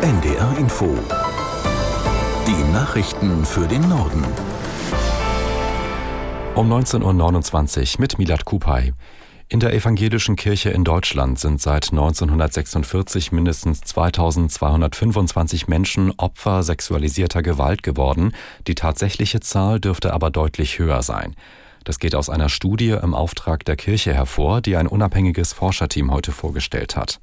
NDR Info. Die Nachrichten für den Norden. Um 19.29 Uhr mit Milad Kupay. In der evangelischen Kirche in Deutschland sind seit 1946 mindestens 2225 Menschen Opfer sexualisierter Gewalt geworden. Die tatsächliche Zahl dürfte aber deutlich höher sein. Das geht aus einer Studie im Auftrag der Kirche hervor, die ein unabhängiges Forscherteam heute vorgestellt hat.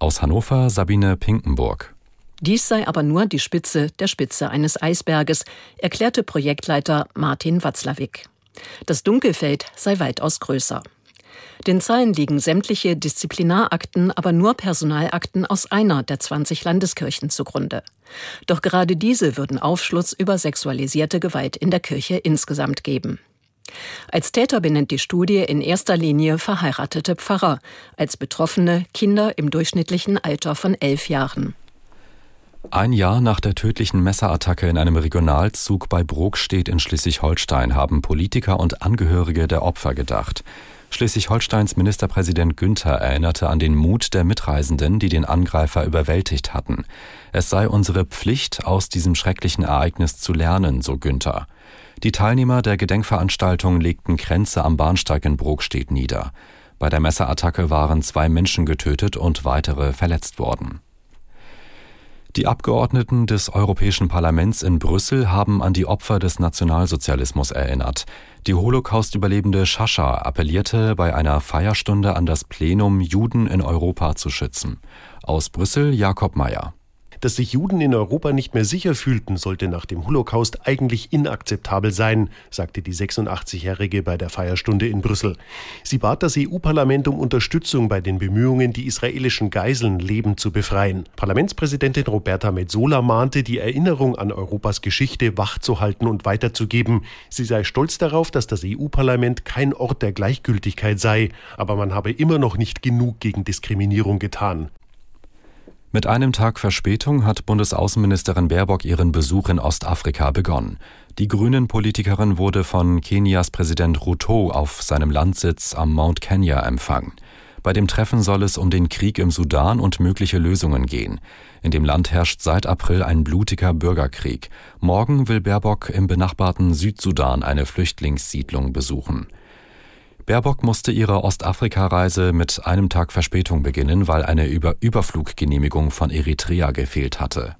Aus Hannover Sabine Pinkenburg. Dies sei aber nur die Spitze der Spitze eines Eisberges, erklärte Projektleiter Martin Watzlawick. Das Dunkelfeld sei weitaus größer. Den Zahlen liegen sämtliche Disziplinarakten, aber nur Personalakten aus einer der 20 Landeskirchen zugrunde. Doch gerade diese würden Aufschluss über sexualisierte Gewalt in der Kirche insgesamt geben. Als Täter benennt die Studie in erster Linie verheiratete Pfarrer, als Betroffene Kinder im durchschnittlichen Alter von elf Jahren. Ein Jahr nach der tödlichen Messerattacke in einem Regionalzug bei Brokstedt in Schleswig-Holstein haben Politiker und Angehörige der Opfer gedacht. Schleswig-Holsteins Ministerpräsident Günther erinnerte an den Mut der Mitreisenden, die den Angreifer überwältigt hatten. Es sei unsere Pflicht, aus diesem schrecklichen Ereignis zu lernen, so Günther. Die Teilnehmer der Gedenkveranstaltung legten Kränze am Bahnsteig in Brokstedt nieder. Bei der Messerattacke waren zwei Menschen getötet und weitere verletzt worden. Die Abgeordneten des Europäischen Parlaments in Brüssel haben an die Opfer des Nationalsozialismus erinnert. Die Holocaust-Überlebende Schascha appellierte bei einer Feierstunde an das Plenum, Juden in Europa zu schützen. Aus Brüssel Jakob Mayer. Dass sich Juden in Europa nicht mehr sicher fühlten, sollte nach dem Holocaust eigentlich inakzeptabel sein, sagte die 86-Jährige bei der Feierstunde in Brüssel. Sie bat das EU-Parlament um Unterstützung bei den Bemühungen, die israelischen Geiseln lebend zu befreien. Parlamentspräsidentin Roberta Metsola mahnte, die Erinnerung an Europas Geschichte wachzuhalten und weiterzugeben. Sie sei stolz darauf, dass das EU-Parlament kein Ort der Gleichgültigkeit sei, aber man habe immer noch nicht genug gegen Diskriminierung getan. Mit einem Tag Verspätung hat Bundesaußenministerin Baerbock ihren Besuch in Ostafrika begonnen. Die Grünen-Politikerin wurde von Kenias Präsident Ruto auf seinem Landsitz am Mount Kenya empfangen. Bei dem Treffen soll es um den Krieg im Sudan und mögliche Lösungen gehen. In dem Land herrscht seit April ein blutiger Bürgerkrieg. Morgen will Baerbock im benachbarten Südsudan eine Flüchtlingssiedlung besuchen. Baerbock musste ihre Ostafrika-Reise mit einem Tag Verspätung beginnen, weil eine Über Überfluggenehmigung von Eritrea gefehlt hatte.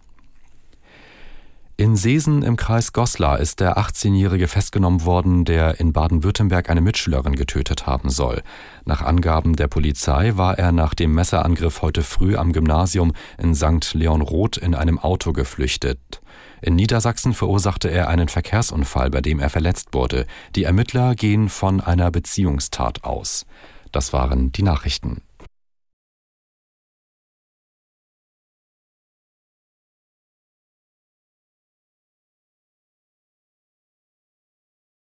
In Seesen im Kreis Goslar ist der 18-Jährige festgenommen worden, der in Baden-Württemberg eine Mitschülerin getötet haben soll. Nach Angaben der Polizei war er nach dem Messerangriff heute früh am Gymnasium in St. Leon Roth in einem Auto geflüchtet. In Niedersachsen verursachte er einen Verkehrsunfall, bei dem er verletzt wurde. Die Ermittler gehen von einer Beziehungstat aus. Das waren die Nachrichten.